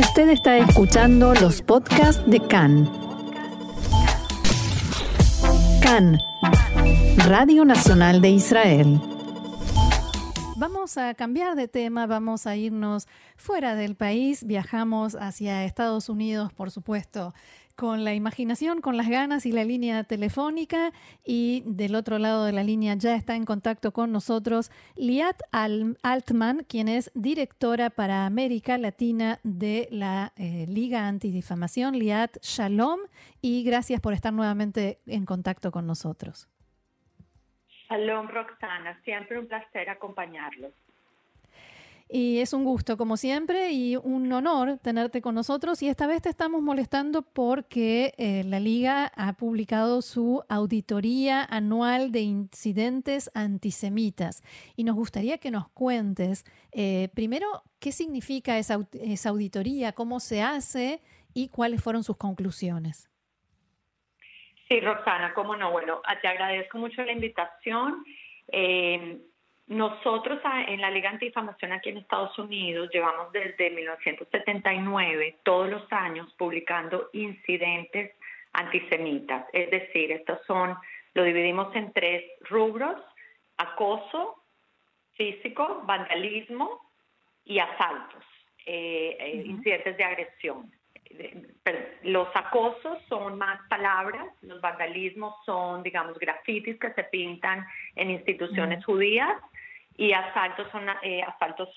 Usted está escuchando los podcasts de CAN. CAN, Radio Nacional de Israel. Vamos a cambiar de tema, vamos a irnos fuera del país, viajamos hacia Estados Unidos, por supuesto con la imaginación, con las ganas y la línea telefónica. Y del otro lado de la línea ya está en contacto con nosotros Liat Altman, quien es directora para América Latina de la eh, Liga Antidifamación. Liat, shalom y gracias por estar nuevamente en contacto con nosotros. Shalom, Roxana. Siempre un placer acompañarlos. Y es un gusto, como siempre, y un honor tenerte con nosotros. Y esta vez te estamos molestando porque eh, la Liga ha publicado su auditoría anual de incidentes antisemitas. Y nos gustaría que nos cuentes, eh, primero, qué significa esa, esa, auditoría, cómo se hace y cuáles fueron sus conclusiones. Sí, Roxana, cómo no. Bueno, te agradezco mucho la invitación. Eh, nosotros en la Liga Antifamación aquí en Estados Unidos llevamos desde 1979 todos los años publicando incidentes antisemitas. Es decir, estos son, lo dividimos en tres rubros, acoso físico, vandalismo y asaltos, eh, eh, incidentes de agresión. Los acosos son más palabras, los vandalismos son, digamos, grafitis que se pintan en instituciones judías y asaltos son eh, asaltos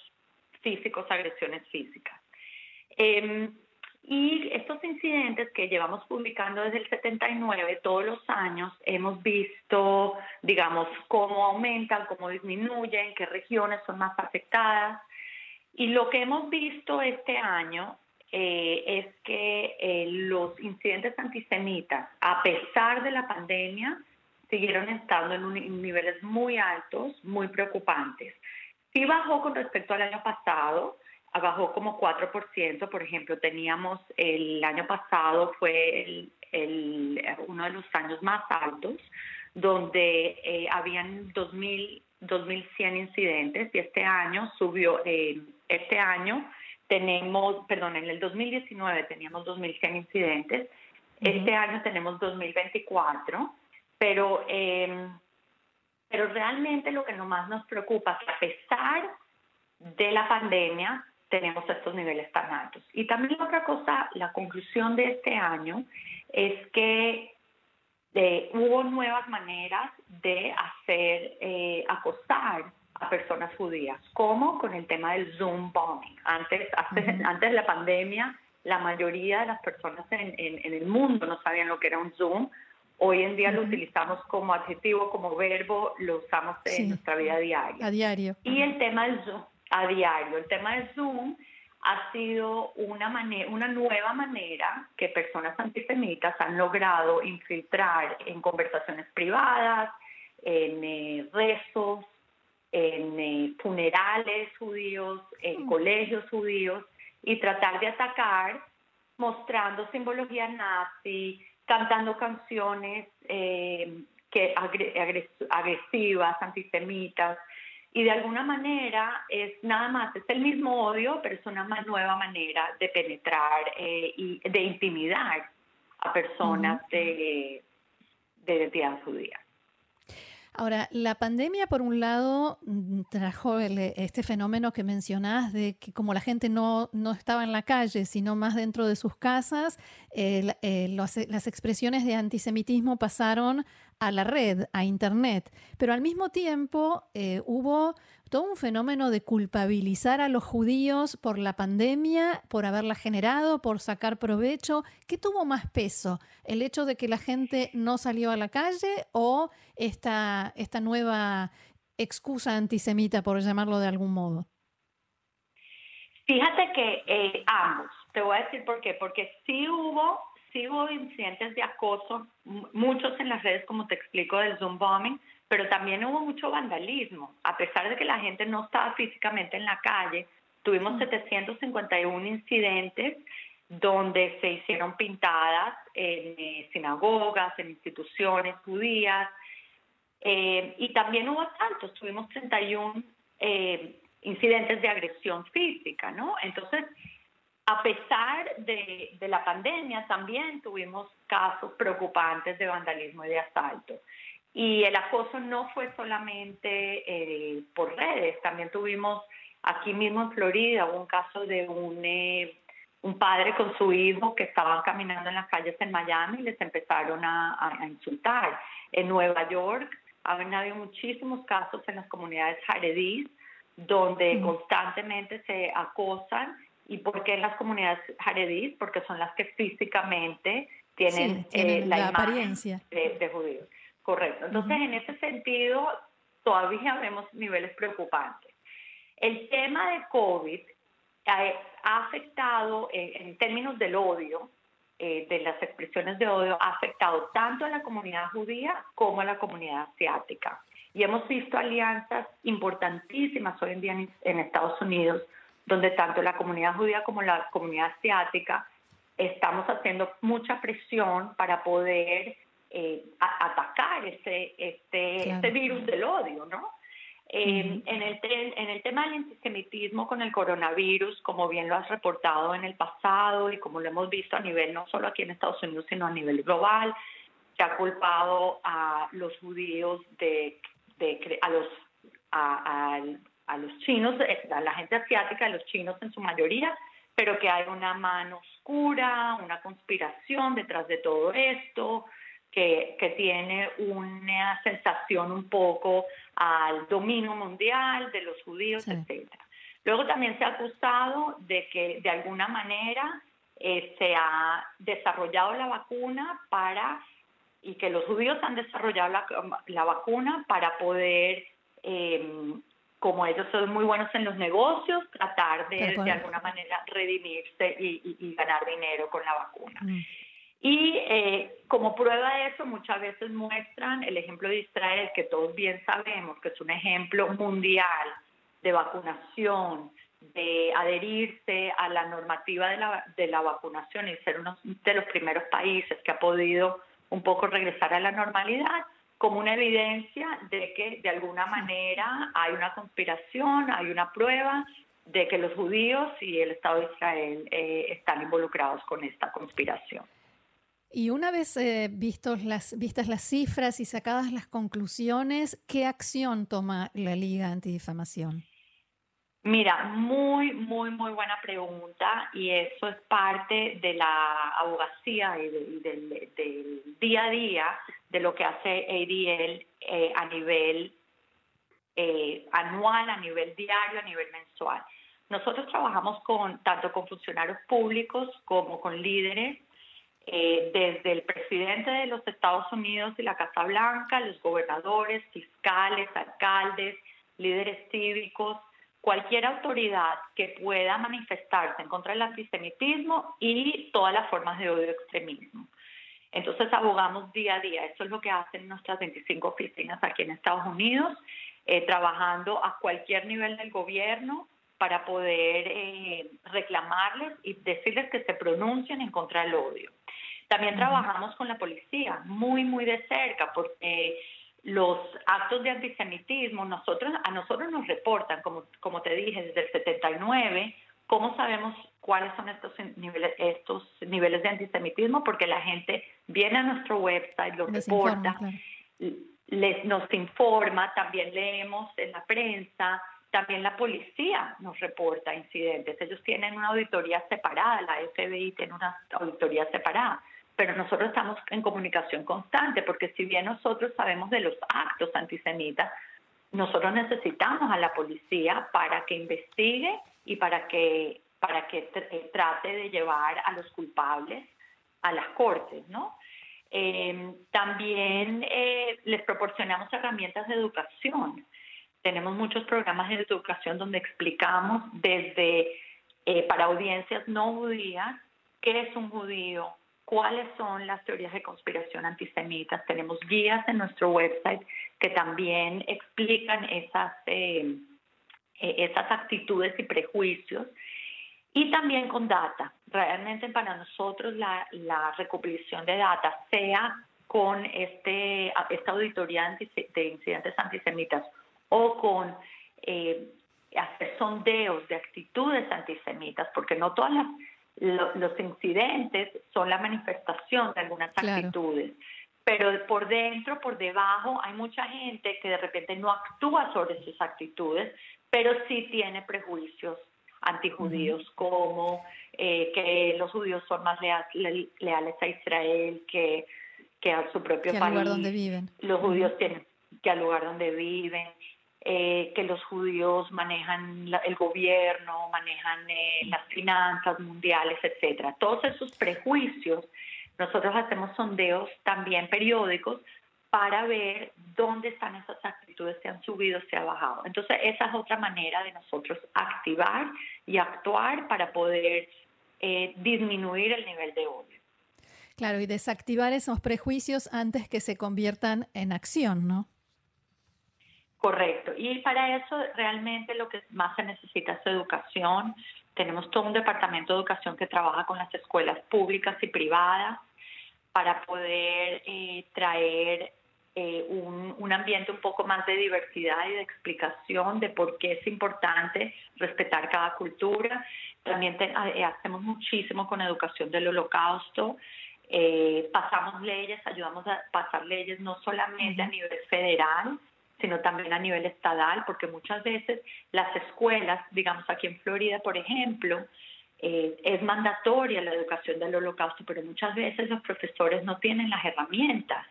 físicos, agresiones físicas. Em, y estos incidentes que llevamos publicando desde el 79, todos los años, hemos visto, digamos, cómo aumentan, cómo disminuyen, qué regiones son más afectadas. Y lo que hemos visto este año eh, es que eh, los incidentes antisemitas, a pesar de la pandemia, siguieron estando en, niveles muy altos, muy preocupantes. Sí bajó con respecto al año pasado, bajó como 4%, por ejemplo, teníamos el año pasado fue el, uno de los años más altos, donde eh, habían 2.000, 2.100 incidentes y este año subió, eh, este año tenemos, perdón, en el 2019 teníamos 2.100 incidentes, este año tenemos 2024 pero, eh, pero realmente lo que más nos preocupa es que a pesar de la pandemia tenemos estos niveles tan altos. Y también otra cosa, la conclusión de este año es que eh, hubo nuevas maneras de hacer eh, acostar a personas judías, como con el tema del Zoom bombing. Antes, antes de la pandemia, la mayoría de las personas en, en, el mundo no sabían lo que era un Zoom Hoy en día lo utilizamos como adjetivo, como verbo, lo usamos en nuestra vida diaria. A diario. Y el tema del Zoom, a diario, el tema del Zoom ha sido una, manera, una nueva manera que personas antisemitas han logrado infiltrar en conversaciones privadas, en eh, rezos, en eh, funerales judíos, en mm. colegios judíos, y tratar de atacar mostrando simbología nazi, cantando canciones eh, que agresivas, antisemitas, y de alguna manera es nada más, es el mismo odio, pero es una más nueva manera de penetrar eh, y de intimidar a personas de, de identidad judía. Ahora, la pandemia, por un lado, mm, trajo este fenómeno que mencionás de que como la gente no, no estaba en la calle, sino más dentro de sus casas, eh, las expresiones de antisemitismo pasaron a la red, a Internet. Pero al mismo tiempo eh, hubo todo un fenómeno de culpabilizar a los judíos por la pandemia, por haberla generado, por sacar provecho. ¿Qué tuvo más peso? ¿El hecho de que la gente no salió a la calle o esta, esta nueva excusa antisemita, por llamarlo de algún modo? Fíjate que eh, ambos, te voy a decir por qué, porque sí hubo sí hubo incidentes de acoso, muchos en las redes, como te explico, del Zoom bombing, pero también hubo mucho vandalismo. A pesar de que la gente no estaba físicamente en la calle, tuvimos 751 mm. incidentes donde se hicieron pintadas en eh, sinagogas, en instituciones judías, eh, y también hubo asaltos, tuvimos 31 eh, incidentes de agresión física, ¿no? Entonces, a pesar de, de, la pandemia, también tuvimos casos preocupantes de vandalismo y de asalto. Y el acoso no fue solamente eh, por redes, también tuvimos aquí mismo en Florida un caso de un, eh, un padre con su hijo que estaban caminando en las calles en Miami y les empezaron a, a insultar. En Nueva York han habido muchísimos casos en las comunidades jaredís donde constantemente se acosan ¿Y por qué las comunidades jaredís? Porque son las que físicamente tienen, eh, la, apariencia de, judíos. Correcto. Entonces, en ese sentido, todavía vemos niveles preocupantes. El tema de COVID ha, afectado, en términos del odio, eh, de las expresiones de odio, ha afectado tanto a la comunidad judía como a la comunidad asiática. Y hemos visto alianzas importantísimas hoy en día en Estados Unidos donde tanto la comunidad judía como la comunidad asiática estamos haciendo mucha presión para poder eh, atacar ese, este, este, virus del odio, ¿no? Eh, en, el en el tema del antisemitismo con el coronavirus, como bien lo has reportado en el pasado y como lo hemos visto a nivel no solo aquí en Estados Unidos, sino a nivel global, se ha culpado a los judíos de, de a los a, a los chinos, eh, a la gente asiática, a los chinos en su mayoría, pero que hay una mano oscura, una conspiración detrás de todo esto, que, que tiene una sensación un poco al dominio mundial de los judíos, etc. Luego también se ha acusado de que de alguna manera eh, se ha desarrollado la vacuna para, y que los judíos han desarrollado la, la vacuna para poder eh, como ellos son muy buenos en los negocios, tratar de de alguna manera redimirse y, ganar dinero con la vacuna. Mm. Y eh, como prueba de eso, muchas veces muestran el ejemplo de Israel, que todos bien sabemos que es un ejemplo mundial de vacunación, de adherirse a la normativa de la, de la vacunación y ser uno de los primeros países que ha podido un poco regresar a la normalidad como una evidencia de que de alguna manera hay una conspiración, hay una prueba de que los judíos y el Estado de Israel eh, están involucrados con esta conspiración. Y una vez eh, vistos las, vistas las cifras y sacadas las conclusiones, ¿qué acción toma la Liga Antidifamación? Mira, muy, muy, muy buena pregunta y eso es parte de la abogacía y del, del día a día de lo que hace ADL eh, a nivel eh, anual, a nivel diario, a nivel mensual. Nosotros trabajamos con tanto con funcionarios públicos como con líderes, eh, desde el presidente de los Estados Unidos y la Casa Blanca, los gobernadores, fiscales, alcaldes, líderes cívicos, cualquier autoridad que pueda manifestarse en contra del antisemitismo y todas las formas de odio extremismo. Entonces abogamos día a día, eso es lo que hacen nuestras 25 oficinas aquí en Estados Unidos, eh, trabajando a cualquier nivel del gobierno para poder eh, reclamarles y decirles que se pronuncien en contra del odio. También trabajamos con la policía muy, muy de cerca, porque los actos de antisemitismo nosotros, a nosotros nos reportan, como, como te dije, desde el 79, ¿Cómo sabemos cuáles son estos niveles, estos niveles de antisemitismo? Porque la gente viene a nuestro website, lo reporta, les, nos informa, también leemos en la prensa, también la policía nos reporta incidentes. Ellos tienen una auditoría separada, la FBI tiene una auditoría separada, pero nosotros estamos en comunicación constante porque si bien nosotros sabemos de los actos antisemitas, nosotros necesitamos a la policía para que investigue y para que, para que eh, trate de llevar a los culpables a las cortes, ¿no? Em, también eh, les proporcionamos herramientas de educación. Tenemos muchos programas de educación donde explicamos desde eh, para audiencias no judías qué es un judío, cuáles son las teorías de conspiración antisemitas. Tenemos guías en nuestro website que también explican esas eh, esas actitudes y prejuicios. Y también con data. Realmente para nosotros la, la recopilación de data, sea con este, esta auditoría de incidentes antisemitas o con eh, hacer sondeos de actitudes antisemitas, porque no todas las, los incidentes son la manifestación de algunas actitudes. Pero por dentro, por debajo, hay mucha gente que de repente no actúa sobre sus actitudes, pero sí tiene prejuicios antijudíos, como eh, que los judíos son más leales a Israel que, que a su propio que país. Al lugar donde viven. Los judíos tienen que al lugar donde viven. Eh, que los judíos manejan el gobierno, manejan eh, las finanzas mundiales, etcétera. Todos esos prejuicios, nosotros hacemos sondeos también periódicos para ver dónde están esas actitudes, si han subido, si han bajado. Entonces, esa es otra manera de nosotros activar y actuar para poder eh, disminuir el nivel de odio. Claro, y desactivar esos prejuicios antes que se conviertan en acción, ¿no? Correcto. Y para eso realmente lo que más se necesita es educación. Tenemos todo un departamento de educación que trabaja con las escuelas públicas y privadas para poder eh, traer eh, un, ambiente un poco más de diversidad y de explicación de por qué es importante respetar cada cultura. También eh, hacemos muchísimo con educación del holocausto. pasamos leyes, ayudamos a pasar leyes no solamente a nivel federal, sino también a nivel estatal, porque muchas veces las escuelas, digamos aquí en Florida, por ejemplo, eh, es mandatoria la educación del holocausto, pero muchas veces los profesores no tienen las herramientas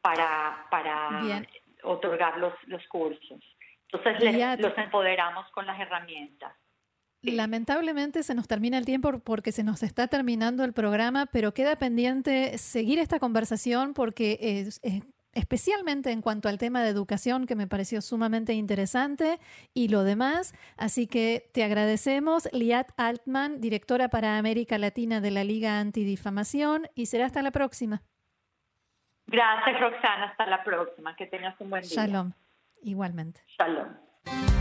para, para otorgar los, los cursos. Entonces los empoderamos con las herramientas. Lamentablemente se nos termina el tiempo porque se nos está terminando el programa, pero queda pendiente seguir esta conversación porque es, especialmente en cuanto al tema de educación, que me pareció sumamente interesante, y lo demás. Así que te agradecemos, Liat Altman, directora para América Latina de la Liga Antidifamación, y será hasta la próxima. Gracias, Roxana. Hasta la próxima. Que tengas un buen día. Shalom. Igualmente. Shalom.